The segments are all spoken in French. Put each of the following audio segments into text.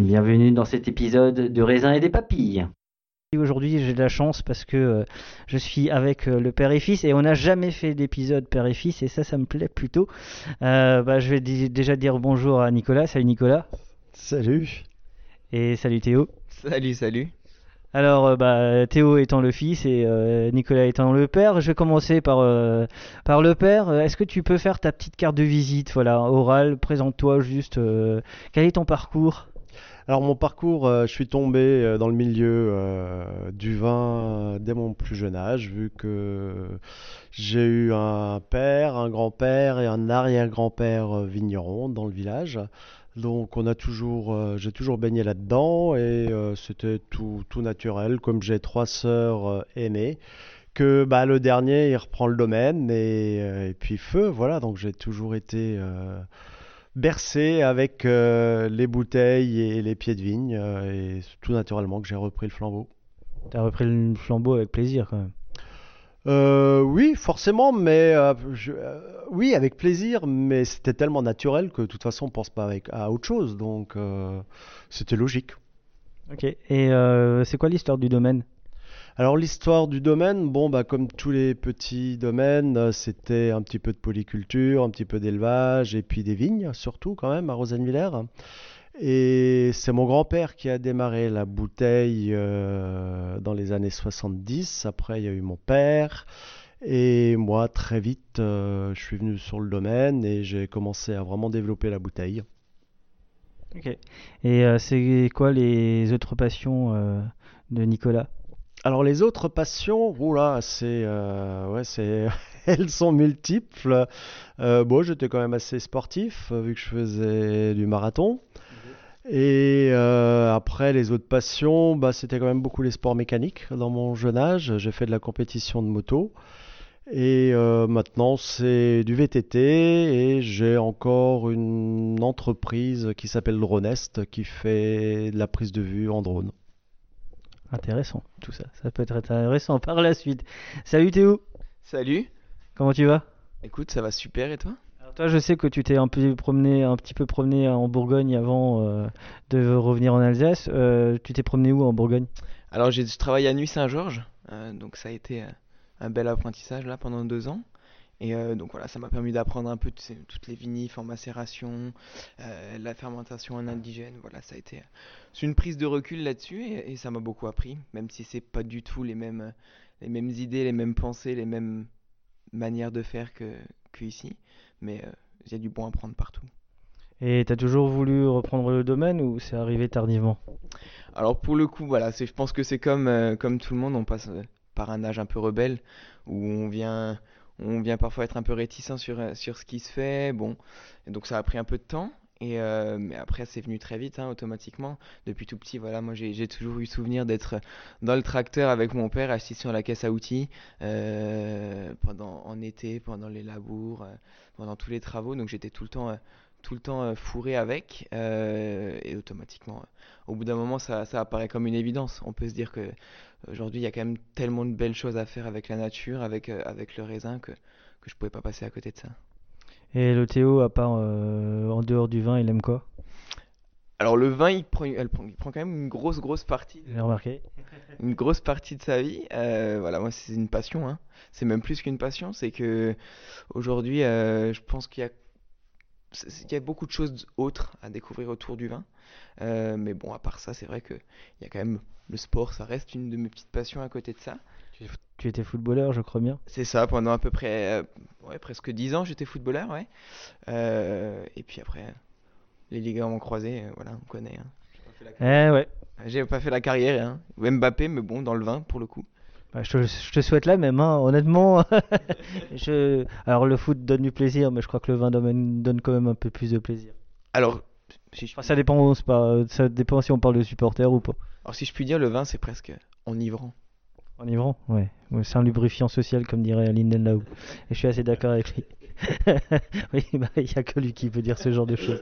Bienvenue dans cet épisode de raisin et des papilles. Aujourd'hui, j'ai de la chance parce que euh, je suis avec euh, le père et fils et on n'a jamais fait d'épisode père et fils et ça, ça me plaît plutôt. Euh, bah, je vais déjà dire bonjour à Nicolas. Salut Nicolas. Salut. Et salut Théo. Salut, salut. Alors, bah, Théo étant le fils et euh, Nicolas étant le père, je vais commencer par, euh, par le père. Est-ce que tu peux faire ta petite carte de visite, voilà, orale, présente-toi juste. euh, quel est ton parcours? Alors mon parcours, euh, je suis tombé euh, dans le milieu euh, du vin dès mon plus jeune âge, vu que j'ai eu un père, un grand-père et un arrière-grand-père vigneron dans le village. Donc on a toujours, j'ai toujours baigné là-dedans et c'était tout, tout naturel, comme j'ai trois sœurs aînées, que bah, le dernier il reprend le domaine et, puis feu, voilà. Donc j'ai toujours été bercé avec euh, les bouteilles et les pieds de vigne euh, et c'est tout naturellement que j'ai repris le flambeau. T'as repris le flambeau avec plaisir quand même. Euh, oui, forcément, mais euh, je- euh, oui, avec plaisir, mais c'était tellement naturel que de toute façon on pense pas avec, à autre chose, donc c'était logique. Ok. Et c'est quoi l'histoire du domaine? Alors l'histoire du domaine, bon bah comme tous les petits domaines, euh, c'était un petit peu de polyculture, un petit peu d'élevage et puis des vignes surtout quand même à Rosenwiller. Et c'est mon grand-père qui a démarré la bouteille euh, dans les années 70. Après il y a eu mon père et moi très vite euh, je suis venu sur le domaine et j'ai commencé à vraiment développer la bouteille. Ok. Et c'est quoi les autres passions de Nicolas? Alors les autres passions, oula, c'est euh, ouais, c'est elles sont multiples. Euh, bon, j'étais quand même assez sportif euh, vu que je faisais du marathon. Et euh, après les autres passions, bah, c'était quand même beaucoup les sports mécaniques dans mon jeune âge. J'ai fait de la compétition de moto. Et maintenant, c'est du VTT et j'ai encore une entreprise qui s'appelle Dronest qui fait de la prise de vue en drone. Intéressant, tout ça. Ça peut être intéressant par la suite. Salut Théo, Salut. comment tu vas? Écoute, ça va super et toi? Alors toi, je sais que tu t'es un peu promené, un petit peu promené en Bourgogne avant euh, de revenir en Alsace. Euh, tu t'es promené où en Bourgogne? Alors, j'ai travaillé à Nuit Saint-Georges, euh, donc ça a été un bel apprentissage là pendant deux ans. Et euh, donc voilà, ça m'a permis d'apprendre un peu toutes les vinifs en macération, euh, la fermentation en indigène. Voilà, ça a été c'est une prise de recul là-dessus et, et ça m'a beaucoup appris, même si c'est pas du tout les mêmes, les mêmes idées, les mêmes pensées, les mêmes manières de faire que, que ici. Mais euh, il y a du bon à prendre partout. Et t'as toujours voulu reprendre le domaine ou c'est arrivé tardivement? Alors pour le coup, voilà, je pense que c'est comme, comme tout le monde, on passe par un âge un peu rebelle, où on vient, on vient parfois être un peu réticent sur, euh, sur ce qui se fait, bon, donc ça a pris un peu de temps, et euh, mais après c'est venu très vite, hein, automatiquement. Depuis tout petit, voilà, moi j'ai, toujours eu souvenir d'être dans le tracteur avec mon père, assis sur la caisse à outils, euh, pendant, en été, pendant les labours, pendant tous les travaux, donc j'étais tout le temps... euh, tout le temps euh, fourré avec euh, et automatiquement au bout d'un moment, ça, ça apparaît comme une évidence. On peut se dire que aujourd'hui, il y a quand même tellement de belles choses à faire avec la nature, avec, euh, avec le raisin, que, que je pouvais pas passer à côté de ça. Et le Théo, à part euh, en dehors du vin, il aime quoi? Alors le vin, il prend, elle prend, il prend quand même une grosse, grosse partie, J'ai remarqué. une grosse partie de sa vie. Euh, voilà, moi, c'est une passion. Hein. C'est même plus qu'une passion. C'est que aujourd'hui, euh, je pense qu'il y a, qu'il y a beaucoup de choses autres à découvrir autour du vin. Euh, mais bon, à part ça, c'est vrai que il y a quand même le sport. Ça reste une de mes petites passions à côté de ça. Tu étais footballeur, je crois bien. C'est ça, pendant à peu près euh, ouais, presque 10 ans, j'étais footballeur, ouais. Euh, et puis après, les ligaments croisés, euh, voilà, on connaît. hein. Eh ouais. J'ai pas fait la carrière, hein. Ou Mbappé, mais bon, dans le vin, pour le coup. Je, te, je te souhaite la même, hein, honnêtement. je... Alors le foot donne du plaisir, mais je crois que le vin donne, donne quand même un peu plus de plaisir. Alors, si je, Enfin, ça dépend, pas, ça dépend si on parle de supporters ou pas. alors, si je puis dire, le vin, c'est presque enivrant. Enivrant, ouais. Ouais, C'est un lubrifiant social, comme dirait Linden Lau. Et je suis assez d'accord avec lui. oui, bah, il n'y a que lui qui peut dire ce genre de choses.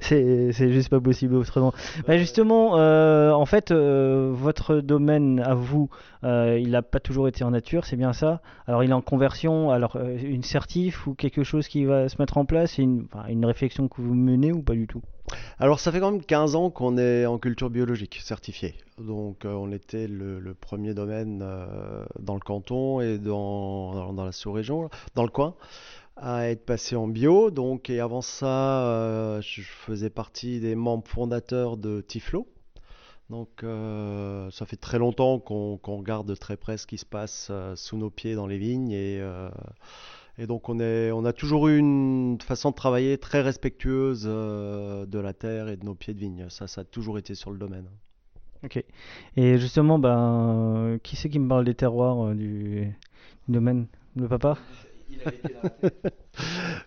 C'est c'est juste pas possible autrement. Bah, justement, euh, en fait, euh, votre domaine à vous, euh, il n'a pas toujours été en nature, c'est bien ça? Alors, il est en conversion, alors une certif ou quelque chose qui va se mettre en place, une, une réflexion que vous menez ou pas du tout? Alors, ça fait quand même 15 ans qu'on est en culture biologique certifié. Donc, euh, on était le, le premier domaine euh, dans le canton et dans, dans- dans la sous-région, dans le coin, à être passé en bio. Donc, et avant ça, euh, je faisais partie des membres fondateurs de Tiflo. Donc, euh, ça fait très longtemps qu'on qu'on regarde de très près ce qui se passe euh, sous nos pieds dans les vignes et, donc on a toujours eu une façon de travailler très respectueuse de la terre et de nos pieds de vigne. Ça, ça a toujours été sur le domaine. Ok. Et justement, ben, qui c'est qui me parle des terroirs du, du domaine? Le papa?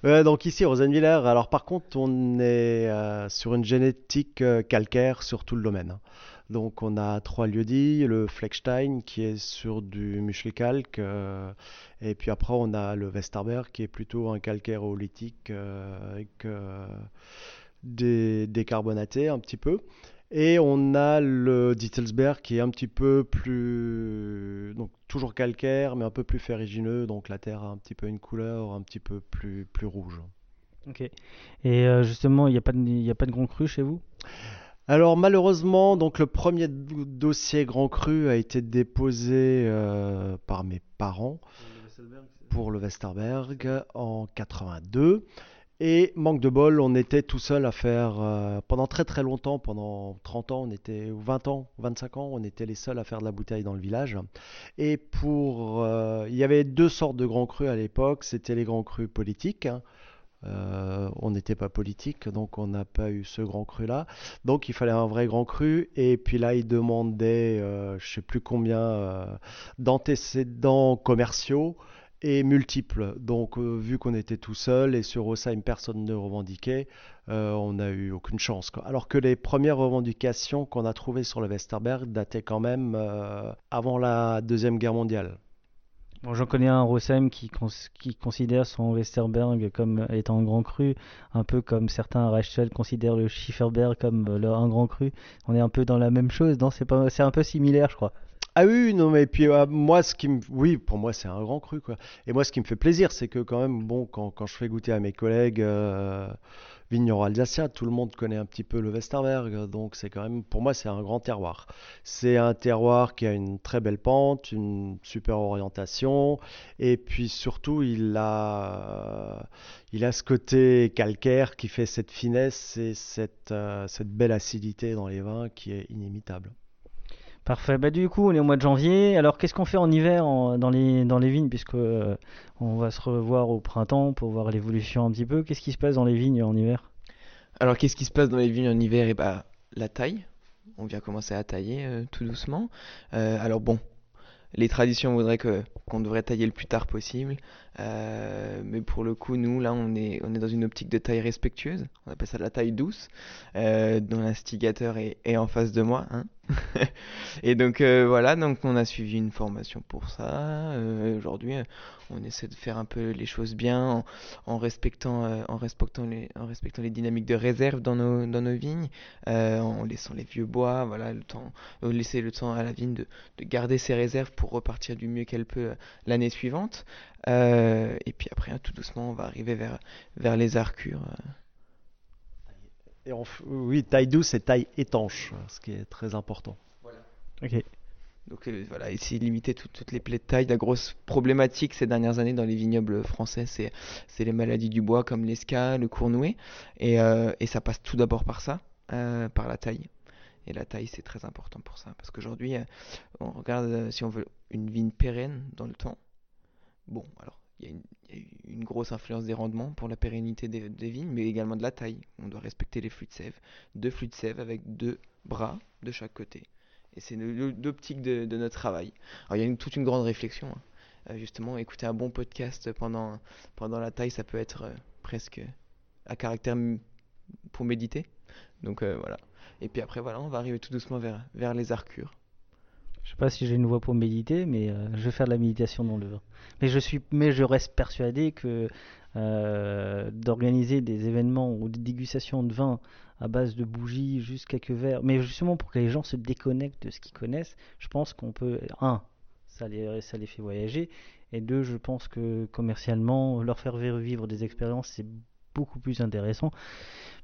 Donc ici, Rosenwiller, alors par contre, on est euh, sur une génétique euh, calcaire sur tout le domaine. hein. Donc on a trois lieux-dits, le Fleckstein qui est sur du muschelkalk, euh, et puis après on a le Westerberg qui est plutôt un calcaire oolithique euh, avec des décarbonaté un petit peu. Et on a le Dittelsberg qui est un petit peu plus, donc toujours calcaire, mais un peu plus ferrugineux, donc la terre a un petit peu une couleur un petit peu plus, plus rouge. Ok. Et euh, justement, il n'y a pas de, il y a pas de grand cru chez vous? Alors malheureusement, donc le premier do- dossier Grand Cru a été déposé euh, par mes parents pour le Westerberg en 82. Et manque de bol, on était tout seul à faire euh, pendant très très longtemps, pendant 30 ans, on était ou 20 ans, 25 ans, on était les seuls à faire de la bouteille dans le village. Et pour, euh, il y avait deux sortes de grands crus à l'époque. C'était les grands crus politiques. hein. Euh, on n'était pas politique, donc on n'a pas eu ce grand cru là. Donc il fallait un vrai grand cru. Et puis là, il demandait, euh, je sais plus combien, d'antécédents commerciaux et multiples. Donc euh, vu qu'on était tout seul et sur Osheim personne ne revendiquait, euh, on n'a eu aucune chance. Alors que les premières revendications qu'on a trouvées sur le Westerberg dataient quand même euh, avant la Deuxième Guerre mondiale. Bon, j'en connais un, Rossheim, qui, cons- qui considère son Westerberg comme étant un grand cru, un peu comme certains Rachel considèrent le Schifferberg comme un grand cru. On est un peu dans la même chose, c'est un peu similaire, je crois. Ah oui, non, mais puis euh, moi, ce qui me... Oui, pour moi, c'est un grand cru, quoi. Et moi, ce qui me fait plaisir, c'est que quand même, bon, quand, quand je fais goûter à mes collègues euh, vignerons alsaciens, tout le monde connaît un petit peu le Westerberg, donc c'est quand même, pour moi, c'est un grand terroir. C'est un terroir qui a une très belle pente, une super orientation, et puis surtout, il a, il a ce côté calcaire qui fait cette finesse et cette, euh, cette belle acidité dans les vins qui est inimitable. Parfait. Bah, du coup, on est au mois de janvier. Alors, qu'est-ce qu'on fait en hiver dans les, dans les vignes, puisque euh, on va se revoir au printemps pour voir l'évolution un petit peu. Qu'est-ce qui se passe dans les vignes en hiver? Alors, qu'est-ce qui se passe dans les vignes en hiver? Et bah, la taille. On vient commencer à tailler euh, tout doucement. Euh, alors bon, les traditions voudraient que qu'on devrait tailler le plus tard possible. Euh, mais pour le coup, nous, là, on est, on est dans une optique de taille respectueuse. On appelle ça la taille douce, euh, dont l'instigateur est, en face de moi. hein. Et donc euh, voilà, donc on a suivi une formation pour ça. Euh, aujourd'hui, on essaie de faire un peu les choses bien en, respectant, en respectant les, en respectant les dynamiques de réserve dans nos, dans nos vignes, en laissant les vieux bois, voilà, le temps, laisser le temps à la vigne de, de garder ses réserves pour repartir du mieux qu'elle peut l'année suivante. Et puis après, hein, tout doucement, on va arriver vers, vers les arcures. euh. Et on f- oui, taille douce et taille étanche, ce qui est très important. Ok. Donc euh, voilà, essayer de limiter tout- toutes les plaies de taille. La grosse problématique ces dernières années dans les vignobles français, c'est les maladies du bois comme l'esca, le cournouet. Et, euh, et ça passe tout d'abord par ça, euh, par la taille. Et la taille, c'est très important pour ça. Parce qu'aujourd'hui, euh, on regarde euh, si on veut une vigne pérenne dans le temps. Bon, alors, il y a une, grosse influence des rendements pour la pérennité des, vignes, mais également de la taille. On doit respecter les flux de sève. Deux flux de sève avec deux bras de chaque côté. Et c'est l'optique de, notre travail. Il y a toute une grande réflexion. hein. Euh, justement, écouter un bon podcast pendant, pendant la taille, ça peut être euh, presque à caractère pour méditer. Donc euh, voilà. Et puis après, voilà, on va arriver tout doucement vers, vers les Arcures. Je sais pas si j'ai une voix pour méditer, mais euh, je vais faire de la méditation dans le vin. Mais je suis, mais je reste persuadé que euh, d'organiser des événements ou des dégustations de vin à base de bougies, juste quelques verres, mais justement pour que les gens se déconnectent de ce qu'ils connaissent, je pense qu'on peut, un, ça les, ça les fait voyager, et deux, je pense que commercialement, leur faire vivre des expériences, c'est beaucoup plus intéressant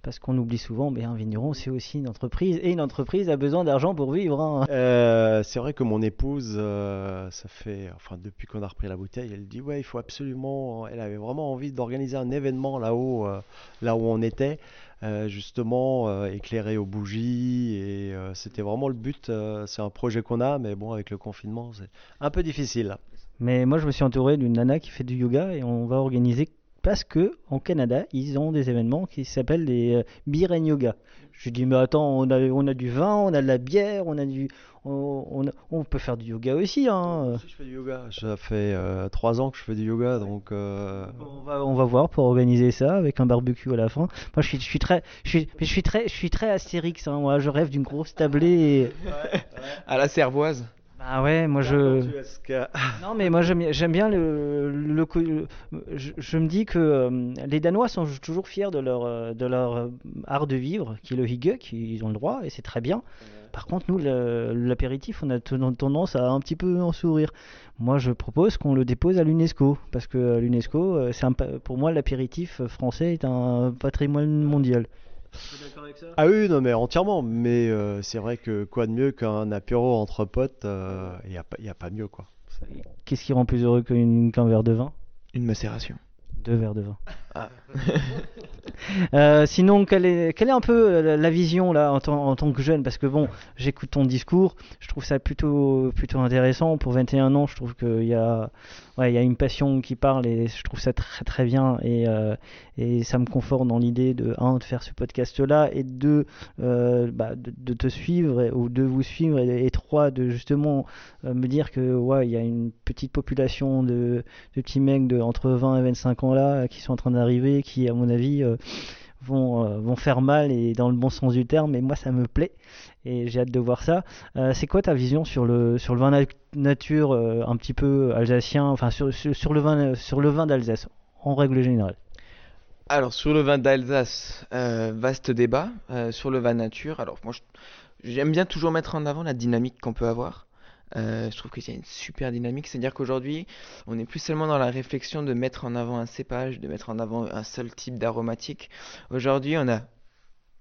parce qu'on oublie souvent, mais un vigneron c'est aussi une entreprise et une entreprise a besoin d'argent pour vivre. hein. Euh, c'est vrai que mon épouse, euh, ça fait, enfin depuis qu'on a repris la bouteille, elle dit ouais, il faut absolument, elle avait vraiment envie d'organiser un événement là-haut, euh, là où on était, justement éclairé aux bougies et c'était vraiment le but. c'est un projet qu'on a, mais bon avec le confinement, c'est un peu difficile. Mais moi je me suis entouré d'une nana qui fait du yoga et on va organiser parce que en Canada ils ont des événements qui s'appellent des euh, beer and yoga. Je lui dis mais attends on a on a du vin, on a de la bière, on a du on, on, a- on peut faire du yoga aussi hein. Si je fais du yoga, ça fait euh, trois ans que je fais du yoga, donc euh, On va, on va voir pour organiser ça avec un barbecue à la fin. Moi, je suis, je suis très, je suis, mais je suis très, je suis très Astérix. Hein, moi, je rêve d'une grosse tablée. et- À la cervoise. Bah ouais, moi je. Non, mais moi j'aime, bien le, le, je, je me dis que euh, les Danois sont toujours fiers de leur, euh, de leur euh, art de vivre, qui est le hygge, ils ont le droit et c'est très bien. Par contre, nous, l'apéritif, on a ten- tendance à un petit peu en sourire. Moi, je propose qu'on le dépose à l'UNESCO, parce que l'UNESCO, pour moi, l'apéritif français est un patrimoine mondial. Ah oui, non mais entièrement, mais euh, c'est vrai que quoi de mieux qu'un apéro entre potes, il n'y a, pas- y a pas mieux quoi. Qu'est-ce qui rend plus heureux qu'une- qu'un verre de vin? Une macération. Deux verres de vin. Ah. Euh, sinon, quelle est, quelle est un peu euh, la, la vision là en tant, en tant que jeune? Parce que bon, j'écoute ton discours, je trouve ça plutôt, plutôt intéressant. Pour 21 ans, je trouve qu'il y a, ouais, il y a une passion qui parle et je trouve ça très très bien. Et, euh, et ça me conforte dans l'idée de, un, de faire ce podcast là et deux, euh, bah, de, de te suivre ou de vous suivre et, et trois, de justement euh, me dire que ouais, il y a une petite population de, de petits mecs de entre 20 et 25 ans là qui sont en train d'arriver, qui à mon avis vont, euh, vont faire mal et dans le bon sens du terme. Et moi ça me plaît et j'ai hâte de voir ça. Euh, c'est quoi ta vision sur le sur le vin na- nature euh, un petit peu alsacien, enfin sur, sur, le vin vin d'Alsace en règle générale? Alors sur le vin d'Alsace, vaste débat. Sur le vin nature, alors moi j'aime bien toujours mettre en avant la dynamique qu'on peut avoir. Euh, je trouve qu'il y a une super dynamique, c'est-à-dire qu'aujourd'hui on n'est plus seulement dans la réflexion de mettre en avant un cépage, de mettre en avant un seul type d'aromatique. Aujourd'hui on a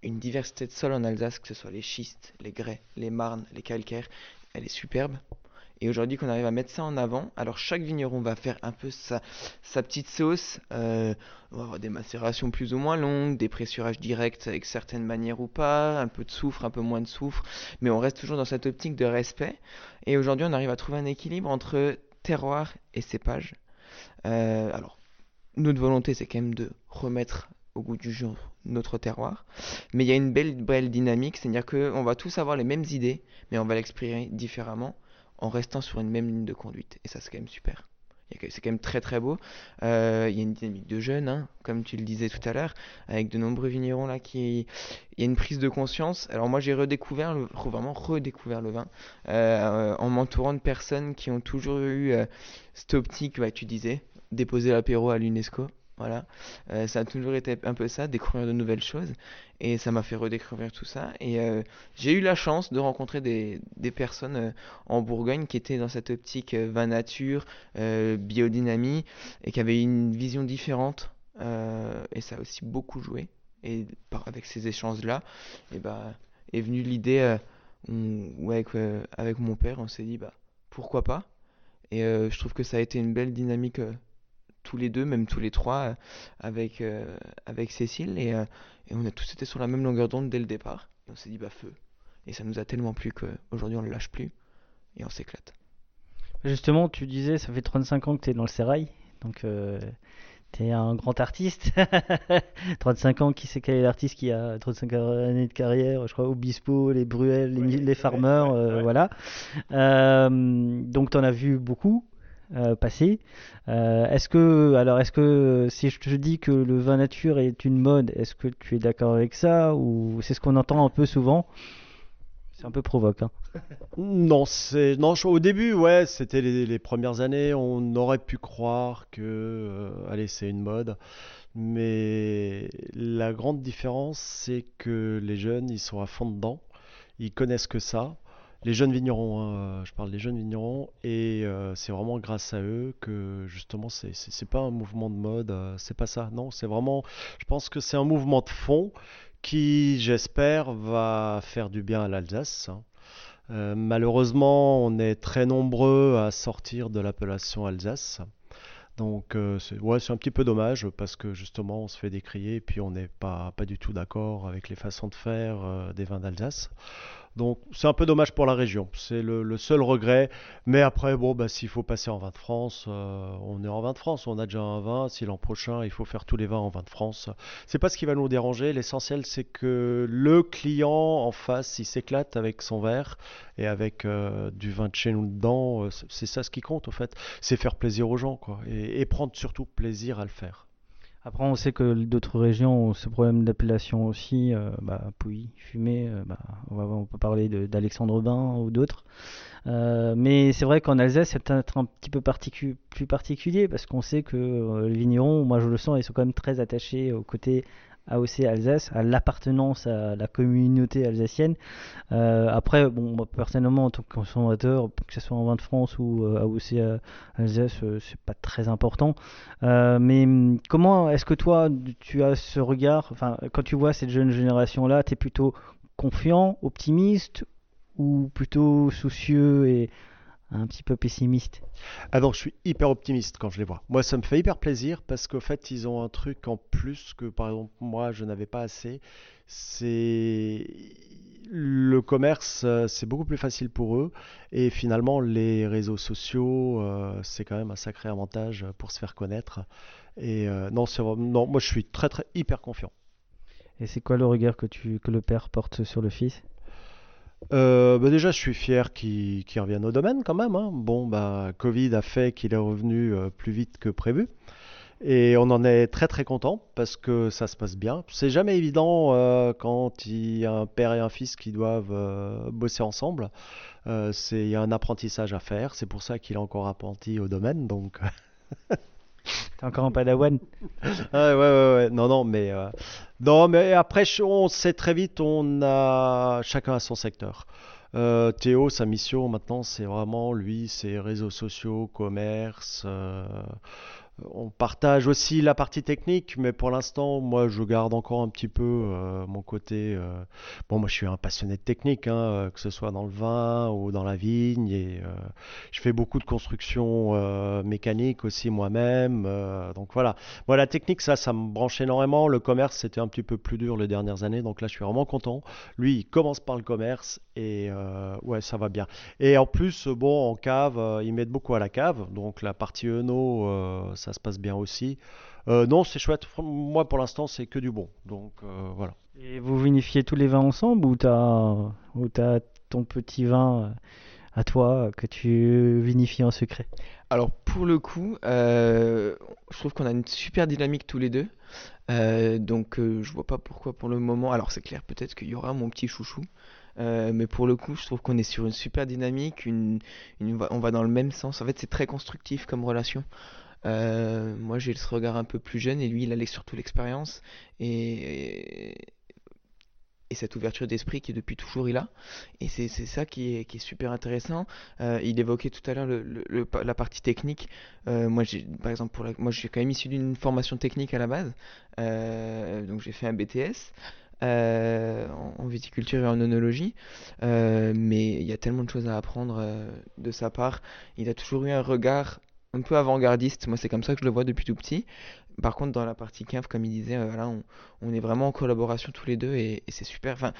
une diversité de sols en Alsace, que ce soit les schistes, les grès, les marnes, les calcaires, elle est superbe. Et aujourd'hui qu'on arrive à mettre ça en avant, alors chaque vigneron va faire un peu sa, petite sauce. euh, des macérations plus ou moins longues, des pressurages directs avec certaines manières ou pas, un peu de soufre, un peu moins de soufre, mais on reste toujours dans cette optique de respect. Et aujourd'hui, on arrive à trouver un équilibre entre terroir et cépage. Euh, alors, notre volonté, c'est quand même de remettre au goût du jour notre terroir, mais il y a une belle, belle dynamique, c'est-à-dire qu'on va tous avoir les mêmes idées, mais on va l'exprimer différemment en restant sur une même ligne de conduite. Et ça, c'est quand même super. C'est quand même très très beau. Euh, il y a une dynamique de jeunes, hein, comme tu le disais tout à l'heure, avec de nombreux vignerons là qui. Il y a une prise de conscience. Alors moi j'ai redécouvert, le... vraiment redécouvert le vin euh, en m'entourant de personnes qui ont toujours eu euh, cette optique, tu disais, déposer l'apéro à l'UNESCO. Voilà, Euh, ça a toujours été un peu ça, découvrir de nouvelles choses, et ça m'a fait redécouvrir tout ça. Et euh, j'ai eu la chance de rencontrer des, des personnes euh, en Bourgogne qui étaient dans cette optique vin nature, biodynamie, et qui avaient une vision différente. et ça a aussi beaucoup joué. Et avec ces échanges-là, et bah, est venue l'idée, avec, avec mon père, on s'est dit, bah, pourquoi pas? Et je trouve que ça a été une belle dynamique tous les deux, même tous les trois, euh, avec, euh, avec Cécile. Et, euh, et on a tous été sur la même longueur d'onde dès le départ. Et on s'est dit, bah, feu. Et ça nous a tellement plu qu'aujourd'hui, on ne le lâche plus. Et on s'éclate. Justement, tu disais, ça fait 35 ans que tu es dans le sérail, donc tu es un grand artiste. 35 ans, qui c'est quel est l'artiste qui a 35 années de carrière Je crois Obispo, les Bruel, les, Ouais, les ouais, Farmers, ouais, euh, ouais. voilà. Euh, donc tu en as vu beaucoup. Euh, passé. Euh, est-ce que, alors, est-ce que si je te dis que le vin nature est une mode, est-ce que tu es d'accord avec ça ou c'est ce qu'on entend un peu souvent? C'est un peu provoque. Hein. Non, c'est non. Au début, ouais, c'était les, les premières années. On aurait pu croire que, euh, allez, c'est une mode. Mais la grande différence, c'est que les jeunes, ils sont à fond dedans. Ils connaissent que ça. Les jeunes vignerons, hein, euh, je parle des jeunes vignerons, et euh, c'est vraiment grâce à eux que justement, c'est pas un mouvement de mode, euh, c'est pas ça. Non, c'est vraiment, je pense que c'est un mouvement de fond qui, j'espère, va faire du bien à l'Alsace. hein. Malheureusement, on est très nombreux à sortir de l'appellation Alsace. Donc, c'est un petit peu dommage parce que justement, on se fait décrier et puis on n'est pas, du tout d'accord avec les façons de faire des vins d'Alsace. Donc, c'est un peu dommage pour la région. C'est le, seul regret. Mais après, bon, bah, s'il faut passer en vin de France, euh, on est en vin de France. On a déjà un vin. Si l'an prochain, il faut faire tous les vins en vin de France, c'est pas ce qui va nous déranger. L'essentiel, c'est que le client en face, il s'éclate avec son verre et avec euh, du vin de chez nous dedans. euh, c'est ça ce qui compte, au fait. C'est faire plaisir aux gens, quoi. Et prendre surtout plaisir à le faire. Après, on sait que d'autres régions ont ce problème d'appellation aussi. euh, bah, Pouilly, Fumé, euh, bah, on, peut parler d'Alexandre Bain ou d'autres. Euh, mais c'est vrai qu'en Alsace, c'est peut-être un petit peu plus particulier parce qu'on sait que euh, les vignerons, moi je le sens, ils sont quand même très attachés au côté AOC Alsace, à l'appartenance à la communauté alsacienne. Euh, après, bon, personnellement, en tant que consommateur, que ce soit en vin de France ou euh, AOC euh, Alsace, euh, c'est pas très important. Euh, mais hum, comment est-ce que toi, tu as ce regard, enfin, quand tu vois cette jeune génération-là, tu es plutôt confiant, optimiste ou plutôt soucieux et un petit peu pessimiste? Ah non, je suis hyper optimiste quand je les vois. Moi, ça me fait hyper plaisir parce qu'au fait, ils ont un truc en plus que, par exemple, moi, je n'avais pas assez. C'est le commerce, euh, c'est beaucoup plus facile pour eux. Et finalement, les réseaux sociaux, euh, c'est quand même un sacré avantage pour se faire connaître. Et euh, non, moi, je suis très, très hyper confiant. Et c'est quoi le regard que tu que le père porte sur le fils? Euh, bah déjà, je suis fier qu'il revienne au domaine quand même. hein. Bon, bah, Covid a fait qu'il est revenu euh, plus vite que prévu. Et on en est très très content parce que ça se passe bien. C'est jamais évident euh, quand il y a un père et un fils qui doivent bosser ensemble. Il y a un apprentissage à faire. C'est pour ça qu'il est encore apprenti au domaine. Donc, T'es encore un padawan? Ouais, ouais, ouais, ouais. Non, non, mais euh, non, mais après, on sait très vite, on a chacun a son secteur. Euh, Théo, sa mission maintenant, c'est vraiment lui, c'est réseaux sociaux, commerce. euh, on partage aussi la partie technique, mais pour l'instant, moi, je garde encore un petit peu euh, mon côté. euh, Bon, moi, je suis un passionné de technique, hein, euh, que ce soit dans le vin ou dans la vigne, et euh, je fais beaucoup de construction euh, mécanique aussi moi-même. euh, donc voilà. Moi, la technique, ça, ça me branche énormément. Le commerce, c'était un petit peu plus dur les dernières années, donc là, je suis vraiment content. Lui, il commence par le commerce et euh, ouais, ça va bien. Et en plus, bon, en cave, euh, ils mettent beaucoup à la cave, donc la partie Eno, euh, ça se passe bien aussi. Euh, non, c'est chouette. Moi, pour l'instant, c'est que du bon. Donc euh, voilà. Et vous vinifiez tous les vins ensemble ou t'as ou t'as ton petit vin euh, à toi que tu vinifies en secret? Alors pour le coup, euh, je trouve qu'on a une super dynamique tous les deux. Euh, donc euh, je vois pas pourquoi pour le moment. Alors c'est clair, peut-être qu'il y aura mon petit chouchou. Euh, mais pour le coup, je trouve qu'on est sur une super dynamique, une, une- on va dans le même sens. En fait, c'est très constructif comme relation. Euh, moi, j'ai ce regard un peu plus jeune et lui, il a surtout l'expérience et, et cette ouverture d'esprit qui depuis toujours il a. Et c'est ça qui est, super intéressant. Euh, il évoquait tout à l'heure la partie technique. Euh, moi, j'ai, par exemple, pour moi, suis quand même issu d'une formation technique à la base. Euh, donc, j'ai fait un BTS en, viticulture et en œnologie. Euh, mais il y a tellement de choses à apprendre de sa part. Il a toujours eu un regard un peu avant-gardiste. Moi, c'est comme ça que je le vois depuis tout petit. Par contre, dans la partie cave, comme il disait, euh, on, est vraiment en collaboration tous les deux et, c'est super. Enfin,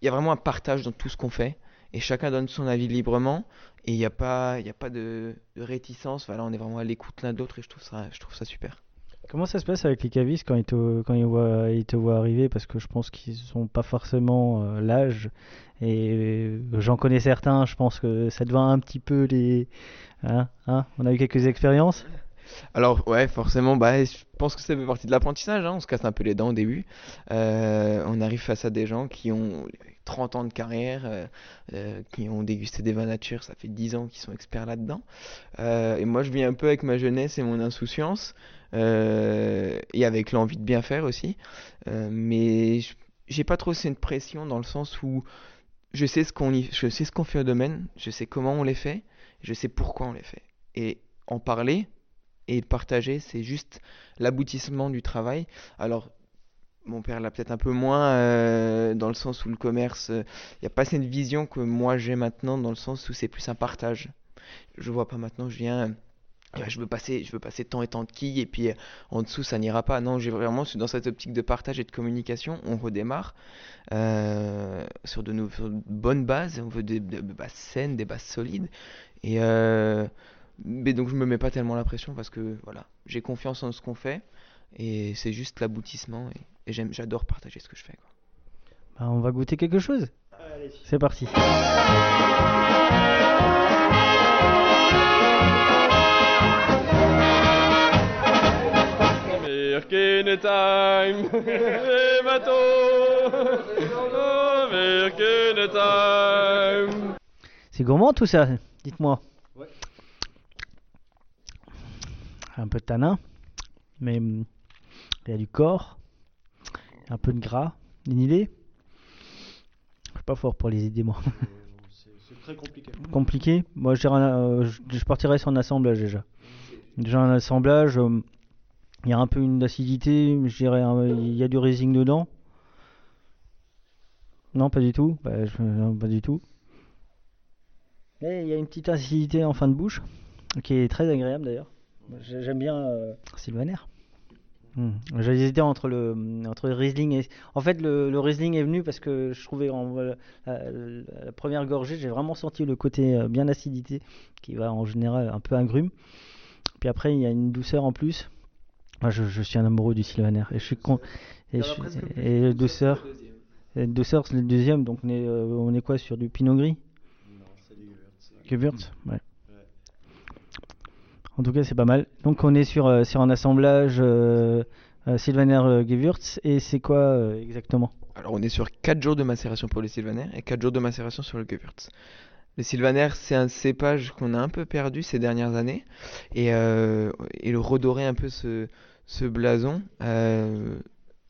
il y a vraiment un partage dans tout ce qu'on fait et chacun donne son avis librement et il n'y a pas, il a pas de, de réticence. Voilà, on est vraiment à l'écoute l'un de l'autre et je trouve ça, je trouve ça super. Comment ça se passe avec les cavistes quand ils te, voient, arriver? Parce que je pense qu'ils n'ont pas forcément euh, l'âge. Et euh, j'en connais certains, je pense que ça devient un petit peu les. Hein, hein On a eu quelques expériences Alors, ouais, forcément, bah, je pense que ça fait partie de l'apprentissage. hein, On se casse un peu les dents au début. Euh, on arrive face à des gens qui ont 30 ans de carrière, qui ont dégusté des vins nature, ça fait 10 ans qu'ils sont experts là-dedans. Et moi, je viens un peu avec ma jeunesse et mon insouciance, et avec l'envie de bien faire aussi. Euh, mais j'ai pas trop cette pression dans le sens où je sais ce qu'on fait au domaine, je sais comment on les fait, je sais pourquoi on les fait. Et en parler et partager, c'est juste l'aboutissement du travail. Alors, mon père l'a peut-être un peu moins euh, dans le sens où le commerce, il n'y a pas cette vision que moi j'ai maintenant dans le sens où c'est plus un partage. Je vois pas maintenant, je viens, euh, je veux passer, je veux passer tant et tant de quilles et puis euh, en dessous ça n'ira pas. Non, j'ai vraiment, je suis dans cette optique de partage et de communication. On redémarre euh, sur de, nou- sur de bonnes bases, on veut des, des bases saines, des bases solides. Et euh, mais donc je me mets pas tellement la pression parce que voilà, j'ai confiance en ce qu'on fait et c'est juste l'aboutissement et, et j'aime, j'adore partager ce que je fais. quoi. Bah, On va goûter quelque chose C'est parti. Time, les bateaux, Merkene time. C'est gourmand tout ça, dites-moi. Un peu de tanin, mais hum, il y a du corps, un peu de gras, une idée Je suis pas fort pour les idées, moi. C'est très compliqué. Compliqué Moi, je, dirais un- euh, je, je partirais sur un assemblage déjà. Déjà un assemblage, euh, il y a un peu une acidité, je dirais, il y a du racing dedans. Non, pas du tout. Bah, je- non, pas du tout. Mais il y a une petite acidité en fin de bouche, qui est très agréable d'ailleurs. J'ai- J'aime bien euh, Sylvaner. Hmm. J'ai hésité entre le, entre le Riesling et... En fait, le, le Riesling est venu parce que je trouvais en, la, la- la première gorgée, j'ai vraiment senti le côté euh, bien acidité, qui va en général un peu agrume. Puis après, il y a une douceur en plus. Moi, je, je suis un amoureux du Sylvaner. Et je suis con... Et, je et le douceur, et le douceur, c'est le deuxième. Donc, on est, euh, on est quoi sur du Pinot Gris? Non, c'est des Gewürz. Gewürz Ouais. En tout cas, c'est pas mal. Donc, on est sur, euh, sur un assemblage euh, euh, Sylvaner Gewürz. Et c'est quoi euh, exactement? Alors on est sur 4 jours de macération pour le Sylvaner et 4 jours de macération sur le Gewürz. Le Sylvaner, c'est un cépage qu'on a un peu perdu ces dernières années et, euh, le redorer un peu ce, blason, euh,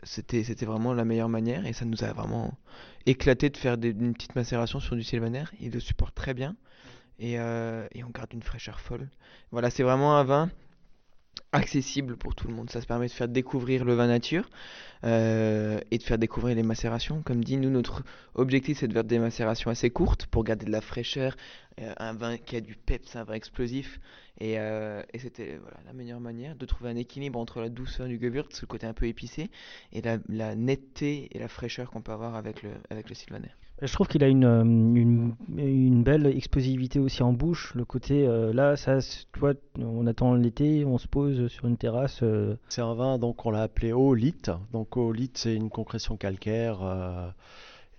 c'était, vraiment la meilleure manière et ça nous a vraiment éclaté de faire une petite macération sur du Sylvaner. Il le supporte très bien et, euh, et on garde une fraîcheur folle. Voilà, c'est vraiment un vin accessible pour tout le monde. Ça se permet de faire découvrir le vin nature euh, et de faire découvrir les macérations. Comme dit, nous, notre objectif, c'est de faire des macérations assez courtes pour garder de la fraîcheur, euh, un vin qui a du peps, un vin explosif. Et, euh, et c'était voilà, la meilleure manière de trouver un équilibre entre la douceur du Gewürz, le côté un peu épicé, et la, la netteté et la fraîcheur qu'on peut avoir avec le, avec le Sylvaner. Je trouve qu'il a une, euh, une, une belle explosivité aussi en bouche. Le côté, euh, là, ça, tu vois, on attend l'été, on se pose sur une terrasse. euh, C'est un vin, donc on l'a appelé oolite. Donc oolite, c'est une concrétion calcaire euh,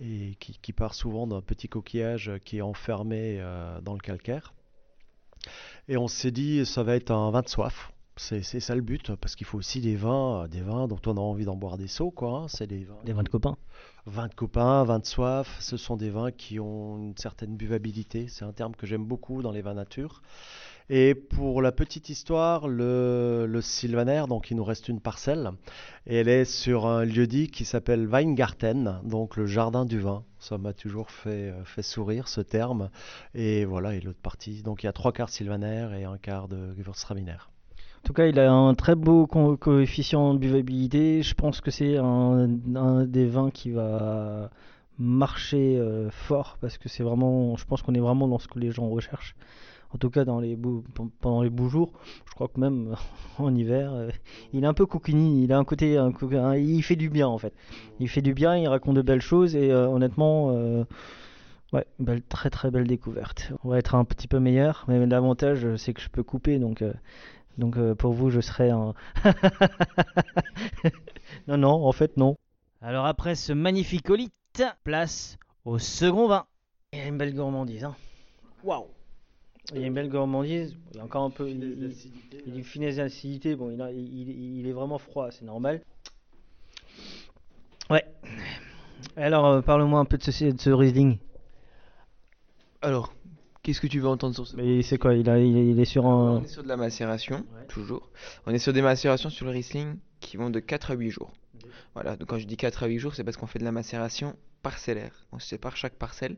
et qui, qui part souvent d'un petit coquillage qui est enfermé dans le calcaire. Et on s'est dit, ça va être un vin de soif. C'est c'est ça le but, parce qu'il faut aussi des vins, des vins dont on a envie d'en boire des seaux, quoi. hein. C'est des vins, des vins de copains. Vins de copains, vins de soif. Ce sont des vins qui ont une certaine buvabilité. C'est un terme que j'aime beaucoup dans les vins nature. Et pour la petite histoire, le, le Sylvaner, donc il nous reste une parcelle, et elle est sur un lieu-dit qui s'appelle Weingarten, donc le jardin du vin. Ça m'a toujours fait, euh, sourire ce terme. Et voilà, et l'autre partie. Donc il y a trois quarts Sylvaner et un quart de Gewürztraminer. En tout cas, il a un très beau co- coefficient de buvabilité. Je pense que c'est un, des vins qui va marcher euh, fort parce que c'est vraiment, je pense qu'on est vraiment dans ce que les gens recherchent. En tout cas, dans les pendant les beaux jours, je crois que même en hiver, euh, il est un peu coquini. Il a un côté, il fait du bien en fait. Il fait du bien, il raconte de belles choses et euh, honnêtement, ouais, belle, très très belle découverte. On va être un petit peu meilleur, mais l'avantage c'est que je peux couper donc. Donc euh, pour vous, je serai un. non, non, en fait, non. Alors après ce magnifique olite, place au second vin. Il y a une belle gourmandise, hein. Waouh! Il y a une belle gourmandise. Il y a encore un peu. Il, il- il y a une finesse d'acidité. Bon, il, a- il- il est vraiment froid, c'est normal. Ouais. Alors, euh, parle-moi un peu de ce, de ce Riesling. Alors, qu'est-ce que tu veux entendre sur ce Mais c'est quoi? Il, a, il, est- il est sur On un. est sur de la macération, Ouais. toujours. On est sur des macérations sur le Riesling qui vont de 4 à 8 jours. Voilà, donc quand je dis 4 à 8 jours, c'est parce qu'on fait de la macération parcellaire. On sépare chaque parcelle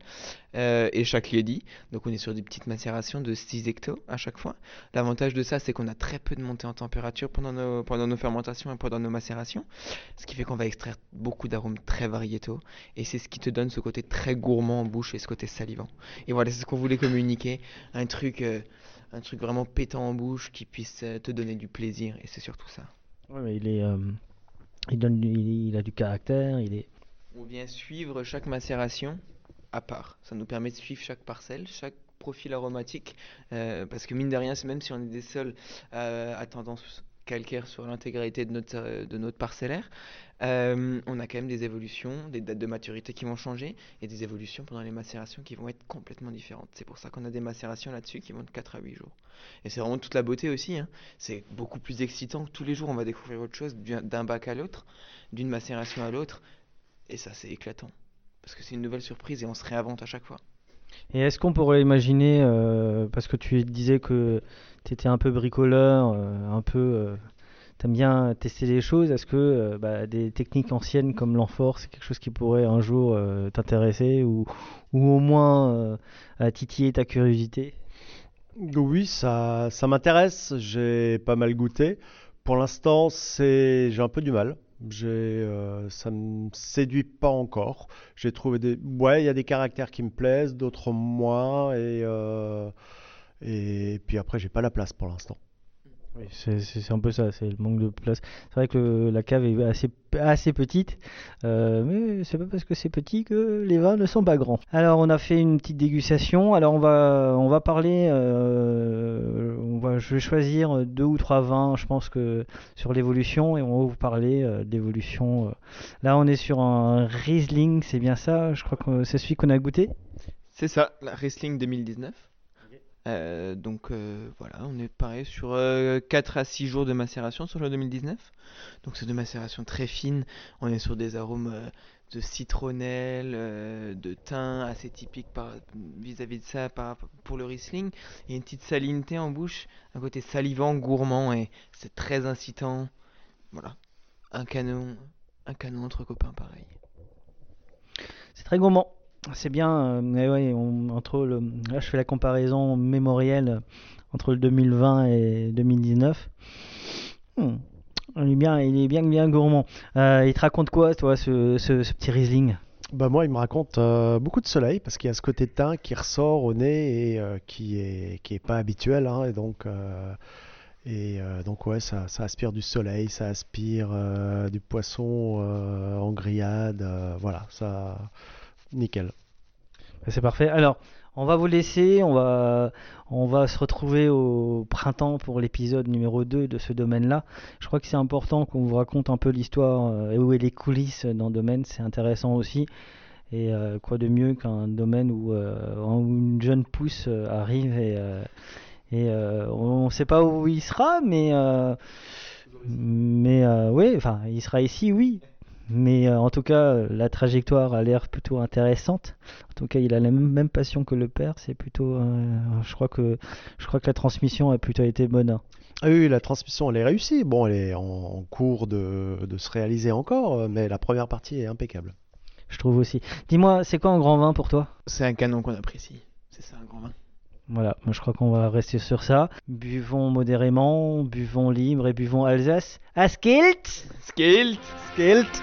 euh, et chaque lieu-dit. Donc on est sur des petites macérations de 6 hectos à chaque fois. L'avantage de ça, c'est qu'on a très peu de montée en température pendant nos, pendant nos fermentations et pendant nos macérations. Ce qui fait qu'on va extraire beaucoup d'arômes très variétaux. Et c'est ce qui te donne ce côté très gourmand en bouche et ce côté salivant. Et voilà, c'est ce qu'on voulait communiquer. Un truc, euh, un truc vraiment pétant en bouche qui puisse euh, te donner du plaisir. Et c'est surtout ça. Euh, il, donne, il a du caractère, il est. On vient suivre chaque macération à part. Ça nous permet de suivre chaque parcelle, chaque profil aromatique. euh, parce que mine de rien, c'est même si on est des sols euh, à tendance calcaire sur l'intégralité de notre, euh, de notre parcellaire, euh, on a quand même des évolutions, des dates de maturité qui vont changer et des évolutions pendant les macérations qui vont être complètement différentes. C'est pour ça qu'on a des macérations là-dessus qui vont de 4 à 8 jours. Et c'est vraiment toute la beauté aussi. hein. C'est beaucoup plus excitant que tous les jours on va découvrir autre chose d'un d'un bac à l'autre, d'une macération à l'autre. Et ça, c'est éclatant. Parce que c'est une nouvelle surprise et on se réinvente à chaque fois. Et est-ce qu'on pourrait imaginer, euh, parce que tu disais que tu étais un peu bricoleur, euh, un peu, euh, t'aimes bien tester les choses, est-ce que euh, bah, des techniques anciennes comme l'amphore, c'est quelque chose qui pourrait un jour t'intéresser ou, ou au moins euh, titiller ta curiosité? Oui, ça, ça m'intéresse. J'ai pas mal goûté. Pour l'instant, c'est, j'ai un peu du mal. J'ai, euh, ça me séduit pas encore. J'ai trouvé des, ouais, il y a des caractères qui me plaisent, d'autres moins, et euh, et puis après, j'ai pas la place pour l'instant. Oui, c'est un peu ça, c'est le manque de place. C'est vrai que la cave est assez, petite, euh, mais c'est pas parce que c'est petit que les vins ne sont pas grands. Alors, on a fait une petite dégustation. Alors, on va, on va parler. euh, on va, je vais choisir deux ou trois vins, je pense que sur l'évolution, et on va vous parler euh, de l'évolution. euh. Là, on est sur un Riesling, c'est bien ça? Je crois que c'est celui qu'on a goûté. C'est ça, la Wrestling 2019. Euh, donc euh, voilà, on est pareil sur euh, 4 à 6 jours de macération sur le 2019. Donc c'est de macération très fine. On est sur des arômes euh, de citronnelle, de thym assez typiques vis-à-vis de ça par, pour le Riesling. Il y a une petite salinité en bouche, un côté salivant, gourmand et c'est très incitant. Voilà, un canon, un canon entre copains pareil. C'est très gourmand. C'est bien. euh, ouais, entre là, je fais la comparaison mémorielle entre le 2020 et 2019. Hmm. Il est bien, il est bien, bien gourmand. Euh, il te raconte quoi, toi, ce, petit Riesling? Bah moi, il me raconte euh, beaucoup de soleil parce qu'il y a ce côté teint qui ressort au nez et qui est qui est pas habituel, hein, et donc et donc ouais, ça, ça aspire du soleil, ça aspire du poisson en grillade, voilà, ça nickel. C'est parfait. Alors, on va vous laisser. On va, on va se retrouver au printemps pour l'épisode numéro 2 de ce domaine-là. Je crois que c'est important qu'on vous raconte un peu l'histoire euh, et où est les coulisses dans le domaine. C'est intéressant aussi. Et euh, quoi de mieux qu'un domaine où, euh, une jeune pousse arrive et, et on ne sait pas où il sera, mais, mais oui, enfin, il sera ici, oui. Mais euh, en tout cas, euh, la trajectoire a l'air plutôt intéressante. En tout cas, il a la même, même passion que le père. C'est plutôt, euh, je crois que, je crois que la transmission a plutôt été bonne. hein. Ah oui, la transmission, elle est réussie. Bon, elle est en, en cours de, de se réaliser encore, mais la première partie est impeccable. Je trouve aussi. Dis-moi, c'est quoi un grand vin pour toi? C'est un canon qu'on apprécie. C'est ça un grand vin. Voilà, moi je crois qu'on va rester sur ça. Buvons modérément, buvons libre et buvons Alsace. Askilt Skilt Skilt